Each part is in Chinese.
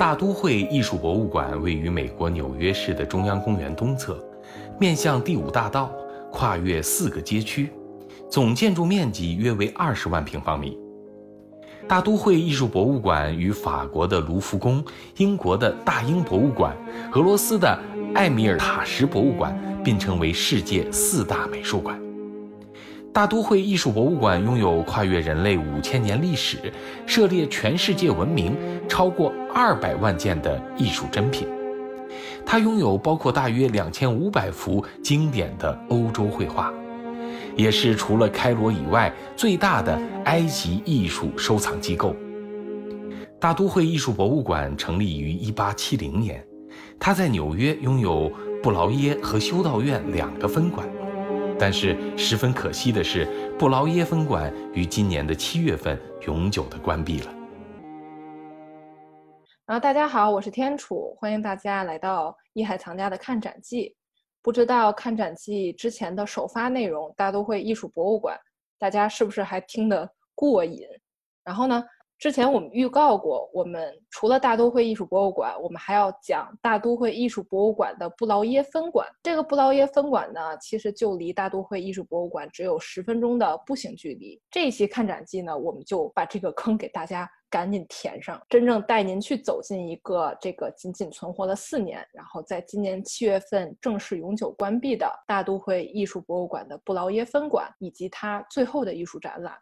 大都会艺术博物馆位于美国纽约市的中央公园东侧，面向第五大道，跨越四个街区，总建筑面积约为二十万平方米。大都会艺术博物馆与法国的卢浮宫、英国的大英博物馆、俄罗斯的艾米尔塔什博物馆并称为世界四大美术馆。大都会艺术博物馆拥有跨越人类五千年历史、涉猎全世界文明超过二百万件的艺术珍品。它拥有包括大约两千五百幅经典的欧洲绘画，也是除了开罗以外最大的埃及艺术收藏机构。大都会艺术博物馆成立于一八七零年，它在纽约拥有布劳耶和修道院两个分馆。但是十分可惜的是，布劳耶分馆于今年的七月份永久的关闭了。然后大家好，我是天楚，欢迎大家来到艺海藏家的看展记。不知道看展记之前的首发内容，大都会艺术博物馆，大家是不是还听得过瘾？然后呢？之前我们预告过，我们除了大都会艺术博物馆，我们还要讲大都会艺术博物馆的布劳耶分馆。这个布劳耶分馆呢，其实就离大都会艺术博物馆只有十分钟的步行距离。这一期看展记呢，我们就把这个坑给大家赶紧填上，真正带您去走进一个这个仅仅存活了四年，然后在今年七月份正式永久关闭的大都会艺术博物馆的布劳耶分馆以及它最后的艺术展览。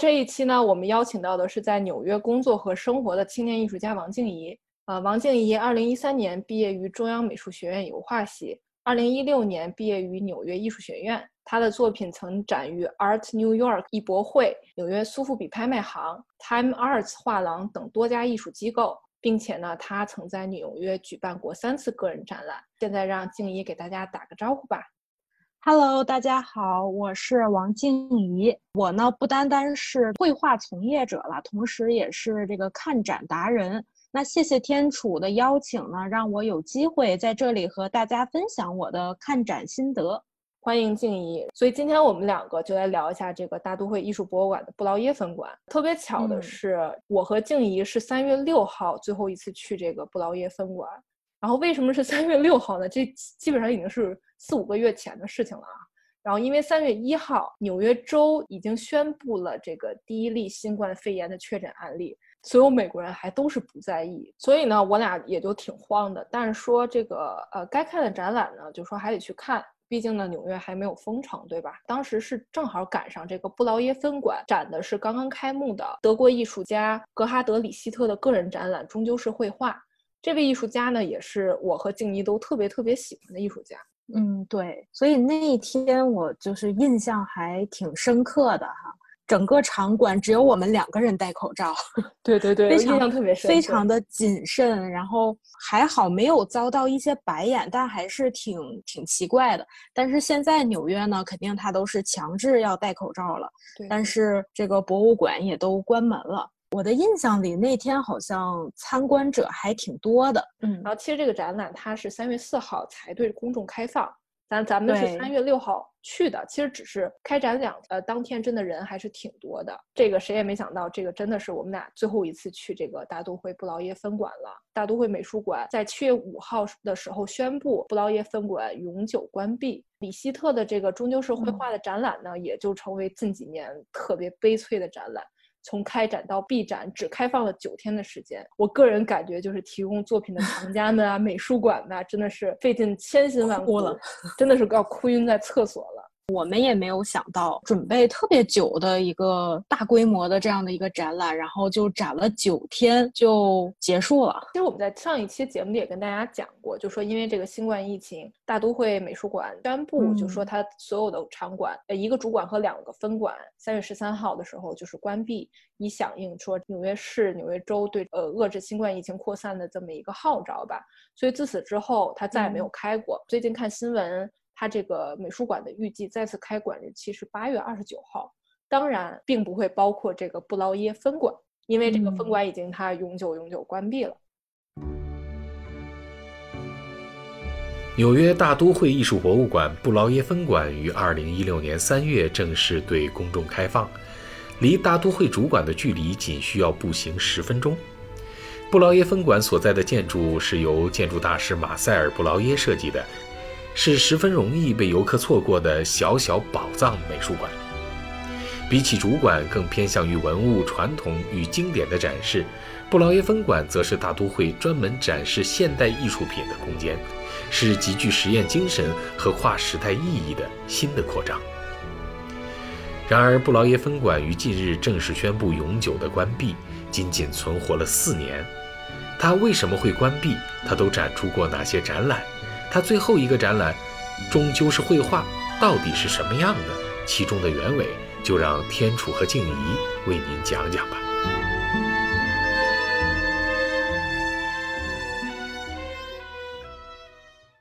这一期呢，我们邀请到的是在纽约工作和生活的青年艺术家王静怡。呃，王静怡二零一三年毕业于中央美术学院油画系，二零一六年毕业于纽约艺术学院。她的作品曾展于 Art New York 艺博会、纽约苏富比拍卖行、Time Arts 画廊等多家艺术机构，并且呢，她曾在纽约举办过三次个人展览。现在让静怡给大家打个招呼吧。Hello，大家好，我是王静怡。我呢不单单是绘画从业者了，同时也是这个看展达人。那谢谢天楚的邀请呢，让我有机会在这里和大家分享我的看展心得。欢迎静怡。所以今天我们两个就来聊一下这个大都会艺术博物馆的布劳耶分馆。特别巧的是，我和静怡是三月六号最后一次去这个布劳耶分馆。然后为什么是三月六号呢？这基本上已经是。四五个月前的事情了啊，然后因为三月一号纽约州已经宣布了这个第一例新冠肺炎的确诊案例，所有美国人还都是不在意，所以呢，我俩也就挺慌的。但是说这个呃该看的展览呢，就说还得去看，毕竟呢纽约还没有封城，对吧？当时是正好赶上这个布劳耶分馆展的是刚刚开幕的德国艺术家格哈德里希特的个人展览，终究是绘画。这位艺术家呢，也是我和静怡都特别特别喜欢的艺术家。嗯，对，所以那一天我就是印象还挺深刻的哈。整个场馆只有我们两个人戴口罩，对对对，印象特别深，非常的谨慎。然后还好没有遭到一些白眼，但还是挺挺奇怪的。但是现在纽约呢，肯定它都是强制要戴口罩了，但是这个博物馆也都关门了。我的印象里，那天好像参观者还挺多的。嗯，然后其实这个展览它是三月四号才对公众开放，咱咱们是三月六号去的，其实只是开展两呃当天真的人还是挺多的。这个谁也没想到，这个真的是我们俩最后一次去这个大都会布劳耶分馆了。大都会美术馆在七月五号的时候宣布布劳耶分馆永久关闭。李希特的这个终究是绘画的展览呢，也就成为近几年特别悲催的展览。从开展到闭展只开放了九天的时间，我个人感觉就是提供作品的藏家们啊、美术馆呐，真的是费尽千辛万苦了，真的是要哭晕在厕所了。我们也没有想到，准备特别久的一个大规模的这样的一个展览，然后就展了九天就结束了。其实我们在上一期节目里也跟大家讲过，就说因为这个新冠疫情，大都会美术馆宣布，就说它所有的场馆，呃，一个主馆和两个分馆，三月十三号的时候就是关闭，以响应说纽约市、纽约州对呃遏制新冠疫情扩散的这么一个号召吧。所以自此之后，它再也没有开过。最近看新闻。它这个美术馆的预计再次开馆日期是八月二十九号，当然并不会包括这个布劳耶分馆，因为这个分馆已经它永久永久关闭了。纽约大都会艺术博物馆布劳耶分馆于二零一六年三月正式对公众开放，离大都会主馆的距离仅需要步行十分钟。布劳耶分馆所在的建筑是由建筑大师马塞尔·布劳耶设计的，是十分容易被游客错过的小小宝藏美术馆。比起主馆更偏向于文物传统与经典的展示，布劳耶分馆则是大都会专门展示现代艺术品的空间，是极具实验精神和跨时代意义的新的扩张。然而，布劳耶分馆于近日正式宣布永久的关闭，仅仅存活了四年。它为什么会关闭？它都展出过哪些展览？它最后一个展览终究是绘画，到底是什么样的？其中的原委？就让天楚和静怡为您讲讲吧。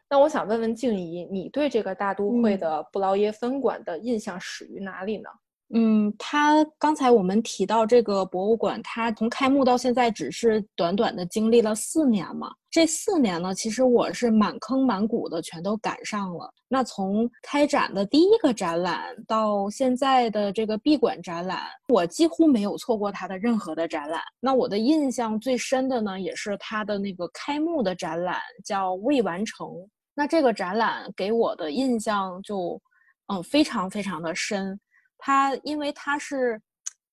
那我想问问静怡，你对这个大都会的布劳耶分馆的印象始于哪里呢？嗯，嗯它刚才我们提到这个博物馆，它从开幕到现在只是短短的经历了四年嘛。这四年呢，其实我是满坑满谷的全都赶上了。那从开展的第一个展览到现在的这个闭馆展览，我几乎没有错过它的任何的展览。那我的印象最深的呢，也是它的那个开幕的展览，叫未完成。那这个展览给我的印象就，嗯，非常非常的深。它因为它是，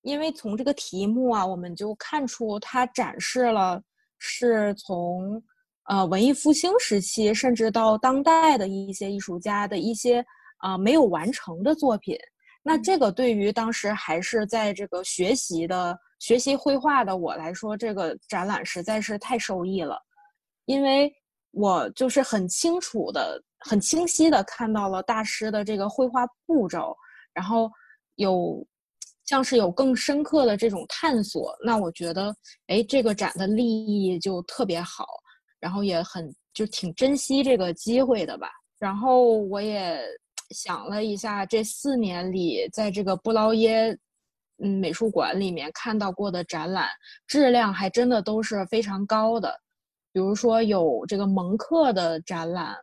因为从这个题目啊，我们就看出它展示了是从呃文艺复兴时期，甚至到当代的一些艺术家的一些啊没有完成的作品。那这个对于当时还是在这个学习的学习绘画的我来说，这个展览实在是太受益了，因为我就是很清楚的、很清晰的看到了大师的这个绘画步骤，然后。有像是有更深刻的这种探索，那我觉得，哎，这个展的立意就特别好，然后也很就挺珍惜这个机会的吧。然后我也想了一下，这四年里在这个布劳耶嗯美术馆里面看到过的展览，质量还真的都是非常高的。比如说有这个蒙克的展览，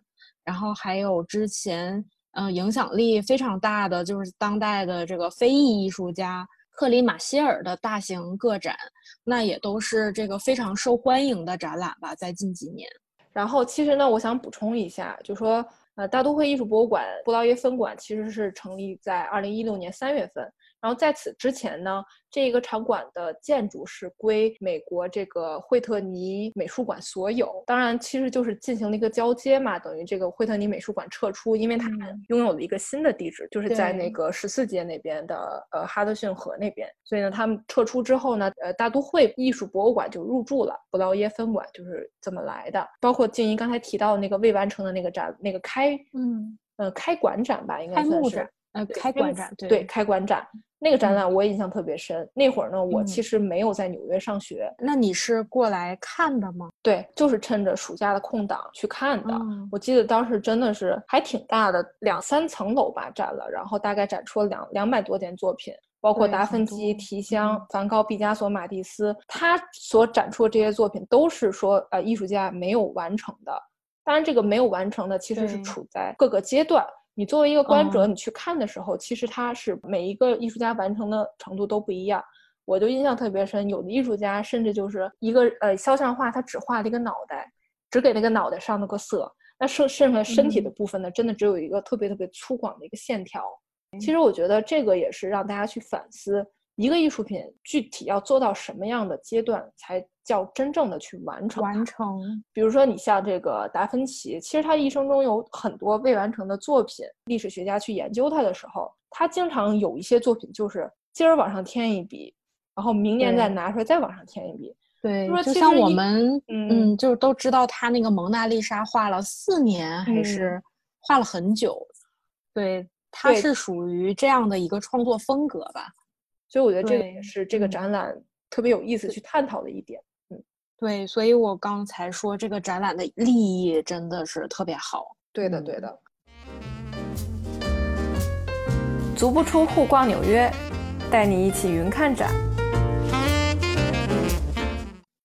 然后还有之前。嗯，影响力非常大的就是当代的这个非裔艺术家克里马歇尔的大型个展，那也都是这个非常受欢迎的展览吧，在近几年。然后，其实呢，我想补充一下，就说呃，大都会艺术博物馆布劳耶分馆其实是成立在二零一六年三月份。然后在此之前呢，这一个场馆的建筑是归美国这个惠特尼美术馆所有。当然，其实就是进行了一个交接嘛，等于这个惠特尼美术馆撤出，因为他们拥有了一个新的地址，就是在那个十四街那边的呃哈德逊河那边。所以呢，他们撤出之后呢，呃，大都会艺术博物馆就入驻了布劳耶分馆，就是这么来的。包括静怡刚才提到那个未完成的那个展，那个开嗯呃开馆展吧，应该算是。呃，开馆展对，开馆展那个展览我也印象特别深。那会儿呢，我其实没有在纽约上学。那你是过来看的吗？对，就是趁着暑假的空档去看的。我记得当时真的是还挺大的，两三层楼吧展了，然后大概展出了两两百多件作品，包括达芬奇、提香、梵高、毕加索、马蒂斯，他所展出的这些作品都是说呃艺术家没有完成的。当然，这个没有完成的其实是处在各个阶段。你作为一个观者，你去看的时候，其实它是每一个艺术家完成的程度都不一样。我就印象特别深，有的艺术家甚至就是一个呃肖像画，他只画了一个脑袋，只给那个脑袋上了个色，那剩剩下身体的部分呢，真的只有一个特别特别粗犷的一个线条。其实我觉得这个也是让大家去反思。一个艺术品具体要做到什么样的阶段才叫真正的去完成？完成。比如说，你像这个达芬奇，其实他一生中有很多未完成的作品。历史学家去研究他的时候，他经常有一些作品就是今儿往上添一笔，然后明年再拿出来再往上添一笔。对，就像我们嗯，就是都知道他那个蒙娜丽莎画了四年还是画了很久。对，他是属于这样的一个创作风格吧。所以我觉得这个也是这个展览特别有意思去探讨的一点。嗯，对，所以我刚才说这个展览的利益真的是特别好。对的，对的。足不出户逛纽约，带你一起云看展。